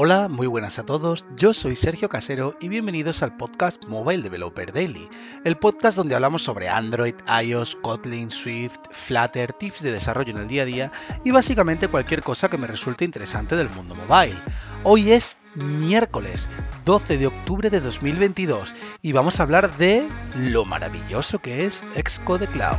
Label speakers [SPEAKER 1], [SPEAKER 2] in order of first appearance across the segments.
[SPEAKER 1] Hola, muy buenas a todos, yo soy Sergio Casero y bienvenidos al podcast Mobile Developer Daily, el podcast donde hablamos sobre Android, iOS, Kotlin, Swift, Flutter, tips de desarrollo en el día a día y básicamente cualquier cosa que me resulte interesante del mundo mobile. Hoy es miércoles 12 de octubre de 2022 y vamos a hablar de lo maravilloso que es Xcode Cloud.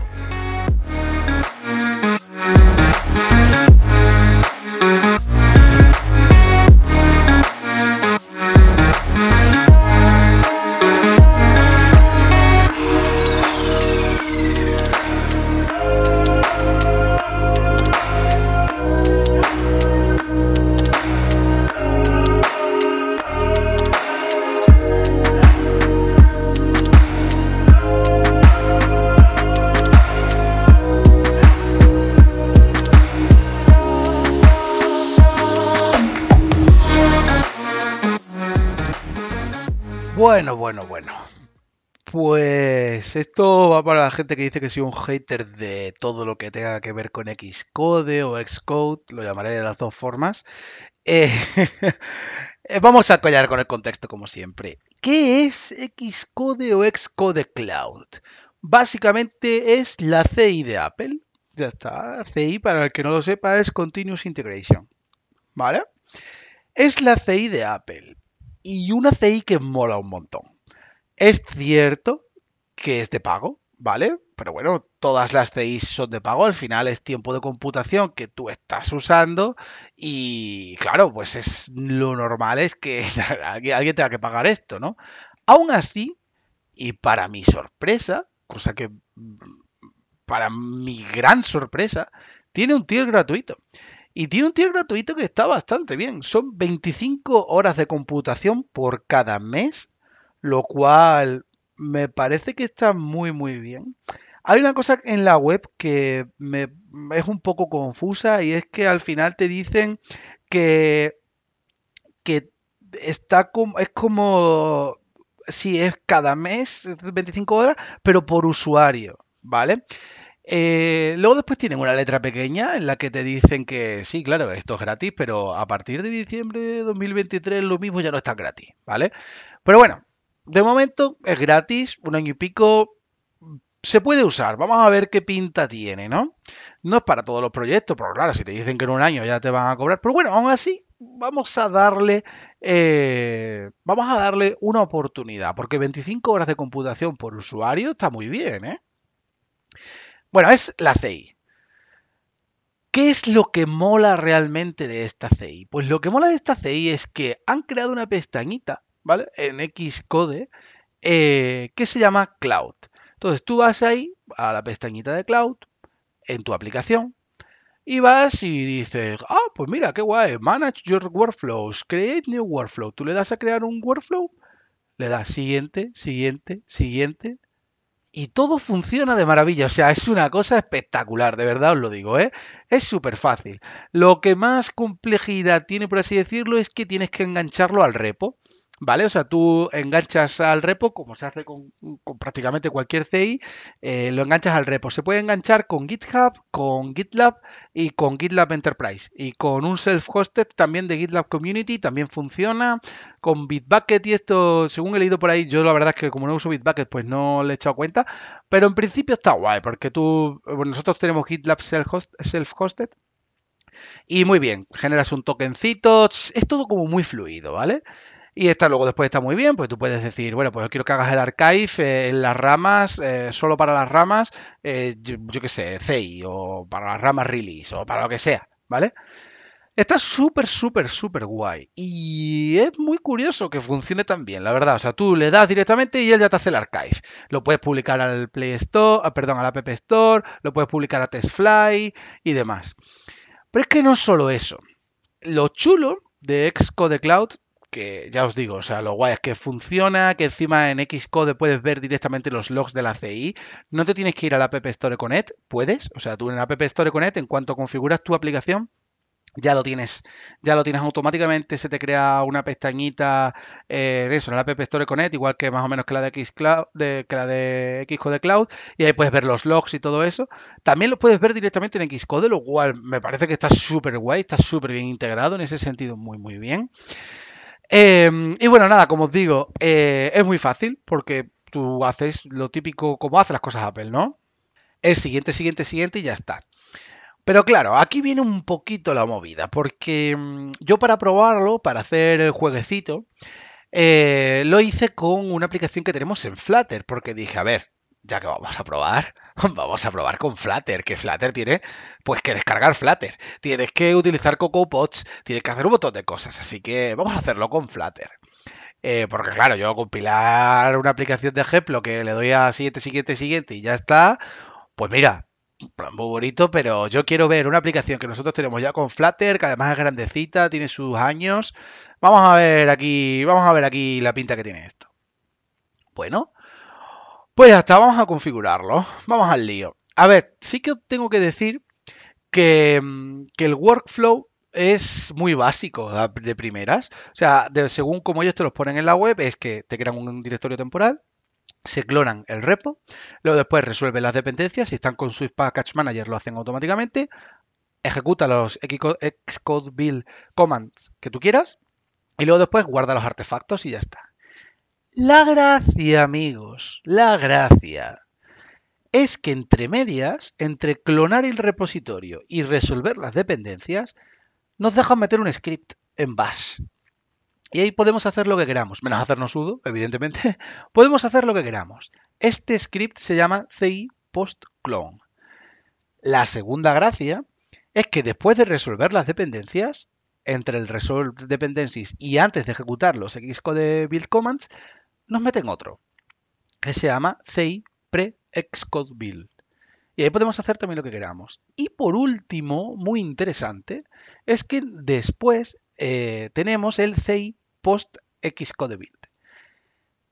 [SPEAKER 1] Bueno, bueno, bueno. Pues esto va para la gente que dice que soy un hater de todo lo que tenga que ver con Xcode o Xcode, lo llamaré de las dos formas. Eh, vamos a collar con el contexto como siempre. ¿Qué es Xcode o Xcode Cloud? Básicamente es la CI de Apple. Ya está. CI, para el que no lo sepa, es Continuous Integration. ¿Vale? Es la CI de Apple y una CI que mola un montón. Es cierto que es de pago, ¿vale? Pero bueno, todas las CIs son de pago, al final es tiempo de computación que tú estás usando y claro, pues es lo normal es que alguien tenga que pagar esto, ¿no? Aún así, y para mi sorpresa, cosa que para mi gran sorpresa, tiene un tier gratuito. Y tiene un tier gratuito que está bastante bien. Son 25 horas de computación por cada mes, lo cual me parece que está muy, muy bien. Hay una cosa en la web que es un poco confusa y es que al final te dicen que, que está como, es como si es cada mes, 25 horas, pero por usuario, ¿vale? Eh, luego después tienen una letra pequeña en la que te dicen que sí, claro, esto es gratis, pero a partir de diciembre de 2023 lo mismo ya no está gratis, ¿vale? Pero bueno, de momento es gratis, un año y pico, se puede usar. Vamos a ver qué pinta tiene, ¿no? No es para todos los proyectos, pero claro, si te dicen que en un año ya te van a cobrar. Pero bueno, aún así, vamos a darle. Eh, vamos a darle una oportunidad. Porque 25 horas de computación por usuario está muy bien, ¿eh? Bueno, es la CI. ¿Qué es lo que mola realmente de esta CI? Pues lo que mola de esta CI es que han creado una pestañita, ¿vale? En Xcode eh, que se llama Cloud. Entonces tú vas ahí a la pestañita de Cloud en tu aplicación y vas y dices, ah, pues mira, qué guay, manage your workflows, create new workflow. Tú le das a crear un workflow, le das siguiente, siguiente, siguiente, y todo funciona de maravilla. O sea, es una cosa espectacular, de verdad os lo digo, ¿eh? Es súper fácil. Lo que más complejidad tiene, por así decirlo, es que tienes que engancharlo al repo. ¿Vale? O sea, tú enganchas al repo, como se hace con, prácticamente cualquier CI, eh, lo enganchas al repo. Se puede enganchar con GitHub, con GitLab y con GitLab Enterprise. Y con un self-hosted también de GitLab Community también funciona. Con Bitbucket y esto, según he leído por ahí, yo la verdad es que como no uso Bitbucket, pues no le he echado cuenta. Pero en principio está guay, porque tú, nosotros tenemos GitLab self-hosted. Y muy bien, generas un tokencito, es todo como muy fluido, ¿vale? Y esta luego después está muy bien, pues tú puedes decir, bueno, pues yo quiero que hagas el archive eh, en las ramas, eh, solo para las ramas, eh, yo, qué sé, CI, o para las ramas release, o para lo que sea, ¿vale? Está súper, súper, súper guay. Y es muy curioso que funcione tan bien, la verdad. O sea, tú le das directamente y él ya te hace el archive. Lo puedes publicar al Play Store, ah, perdón, al App Store, lo puedes publicar a TestFly y demás. Pero es que no solo eso. Lo chulo de Xcode Cloud que ya os digo, o sea, lo guay es que funciona, que encima en Xcode puedes ver directamente los logs de la CI, no te tienes que ir a la App Store Connect, puedes, o sea, tú en la App Store Connect, en cuanto configuras tu aplicación, ya lo tienes, ya lo tienes automáticamente, se te crea una pestañita eh, de eso, en la App Store Connect, igual que más o menos que la de Xcloud, que la de Xcode Cloud, y ahí puedes ver los logs y todo eso. También lo puedes ver directamente en Xcode, lo cual me parece que está súper guay, está súper bien integrado, en ese sentido muy muy bien. Em, y bueno, nada, como os digo, eh, es muy fácil porque tú haces lo típico como hace las cosas Apple, ¿no? El siguiente, siguiente, siguiente y ya está. Pero claro, aquí viene un poquito la movida, porque mm, yo para probarlo, para hacer el jueguecito, eh, lo hice con una aplicación que tenemos en Flutter, porque dije, a ver, ya que vamos a probar, vamos a probar con Flutter, que Flutter tiene pues que descargar Flutter, tienes que utilizar CocoaPods, tienes que hacer un montón de cosas, así que vamos a hacerlo con Flutter. Eh, porque claro, yo compilar una aplicación de ejemplo que le doy a siguiente, siguiente, siguiente y ya está, pues mira, muy bonito, pero yo quiero ver una aplicación que nosotros tenemos ya con Flutter, que además es grandecita, tiene sus años. Vamos a ver aquí, vamos a ver aquí la pinta que tiene esto. Bueno, pues ya está, vamos a configurarlo. Vamos al lío. A ver, sí que tengo que decir que, mm, el workflow es muy básico de primeras. O sea, según como ellos te los ponen en la web, es que te crean un directorio temporal, se clonan el repo, luego después resuelven las dependencias, si están con Swift Package Manager lo hacen automáticamente, ejecuta los Xcode build commands que tú quieras y luego después guarda los artefactos y ya está. La gracia, amigos, la gracia es que entre medias, entre clonar el repositorio y resolver las dependencias, nos dejan meter un script en bash. Y ahí podemos hacer lo que queramos, menos hacernos sudo, evidentemente. podemos hacer lo que queramos. Este script se llama CI post clone. La segunda gracia es que después de resolver las dependencias, entre el resolve dependencies y antes de ejecutar los Xcode build commands, nos meten otro, que se llama CI pre Xcode build. Y ahí podemos hacer también lo que queramos. Y por último, muy interesante, es que después eh, tenemos el CI post Xcode build.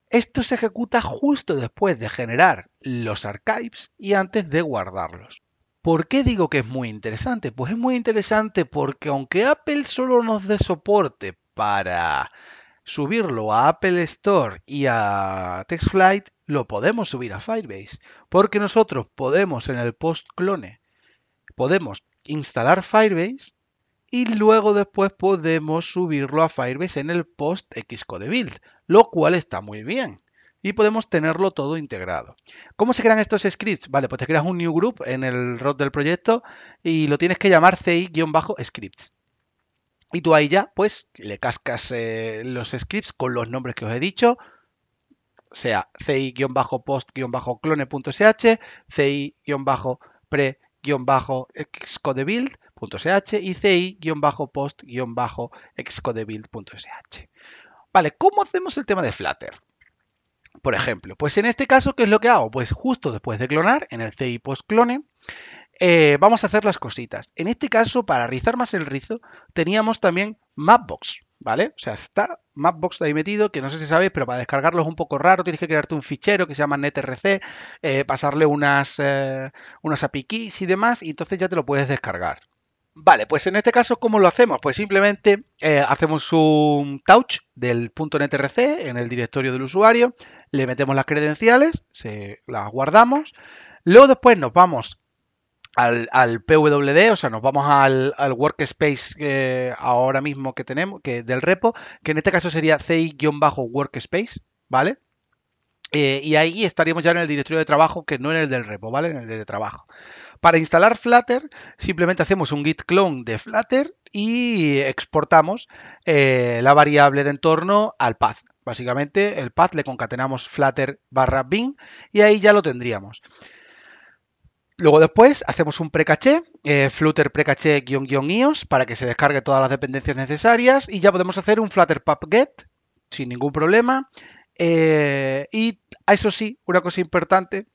[SPEAKER 1] Esto se ejecuta justo después de generar los archives y antes de guardarlos. ¿Por qué digo que es muy interesante? Pues es muy interesante porque aunque Apple solo nos dé soporte para subirlo a Apple Store y a TextFlight, lo podemos subir a Firebase. Porque nosotros podemos en el post clone, podemos instalar Firebase y luego después podemos subirlo a Firebase en el post Xcode build, lo cual está muy bien. Y podemos tenerlo todo integrado. ¿Cómo se crean estos scripts? Vale, pues te creas un new group en el root del proyecto y lo tienes que llamar CI-scripts. Y tú ahí ya, pues, le cascas eh, los scripts con los nombres que os he dicho, sea ci-post-clone.sh, ci-pre xcodebuild.sh y ci-post-xcodebuild.sh. Vale, ¿cómo hacemos el tema de Flutter? Por ejemplo, pues en este caso, ¿qué es lo que hago? Pues justo después de clonar, en el ci post clone, eh, vamos a hacer las cositas. En este caso, para rizar más el rizo, teníamos también Mapbox. ¿vale? O sea, está Mapbox ahí metido, que no sé si sabéis, pero para descargarlo es un poco raro, tienes que crearte un fichero que se llama netrc, eh, pasarle unas, eh, unas API keys y demás, y entonces ya te lo puedes descargar. Vale, pues en este caso, ¿cómo lo hacemos? Pues simplemente eh, hacemos un touch del .netrc en el directorio del usuario, le metemos las credenciales, se las guardamos, luego después nos vamos al, PWD, o sea, nos vamos al, workspace ahora mismo que tenemos, que del repo, que en este caso sería CI-workspace, ¿vale? Eh, y ahí estaríamos ya en el directorio de trabajo, que no en el del repo, ¿vale? En el de trabajo. Para instalar Flutter, simplemente hacemos un git clone de Flutter y exportamos eh, la variable de entorno al path. Básicamente, el path le concatenamos flutter barra bin y ahí ya lo tendríamos. Luego después hacemos un precaché, eh, flutter precaché guion guion ios para que se descargue todas las dependencias necesarias y ya podemos hacer un flutter pub get sin ningún problema. Eh, y eso sí, una cosa importante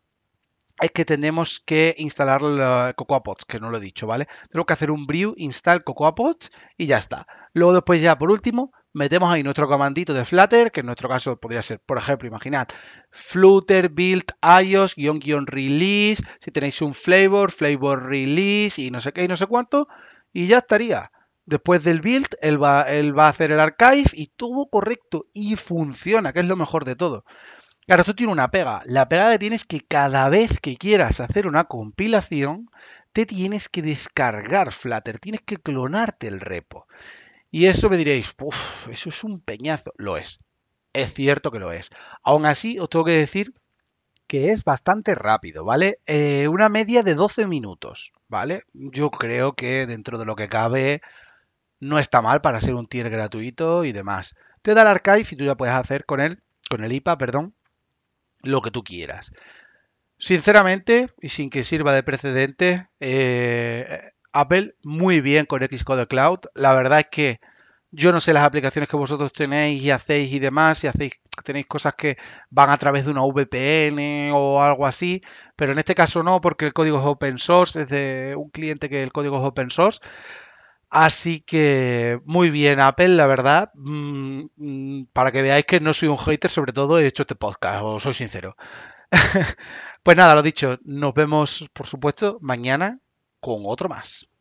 [SPEAKER 1] es que tenemos que instalar CocoaPods, que no lo he dicho, ¿vale? Tengo que hacer un brew install CocoaPods y ya está. Luego después ya por último metemos ahí nuestro comandito de Flutter, que en nuestro caso podría ser, por ejemplo, imaginad, Flutter build iOS guion guion release, si tenéis un flavor, flavor release y no sé qué y no sé cuánto, y ya estaría. Después del build, él va, él va a hacer el archive y todo correcto y funciona, que es lo mejor de todo. Claro, esto tiene una pega. La pega que tienes que cada vez que quieras hacer una compilación, te tienes que descargar Flutter, tienes que clonarte el repo. Y eso me diréis, uff, eso es un peñazo. Lo es. Es cierto que lo es. Aún así, os tengo que decir que es bastante rápido, ¿vale? Eh, una media de 12 minutos, ¿vale? Yo creo que dentro de lo que cabe no está mal para ser un tier gratuito y demás. Te da el archive y tú ya puedes hacer con él, con el IPA, perdón, lo que tú quieras. Sinceramente, y sin que sirva de precedente, eh, Apple muy bien con Xcode Cloud. La verdad es que yo no sé las aplicaciones que vosotros tenéis y hacéis y demás, si hacéis tenéis cosas que van a través de una VPN o algo así, pero en este caso no, porque el código es open source, es de un cliente que el código es open source. Así que muy bien Apple, la verdad, mm, para que veáis que no soy un hater, sobre todo he hecho este podcast, os soy sincero. pues nada, lo dicho, nos vemos por supuesto mañana con otro más.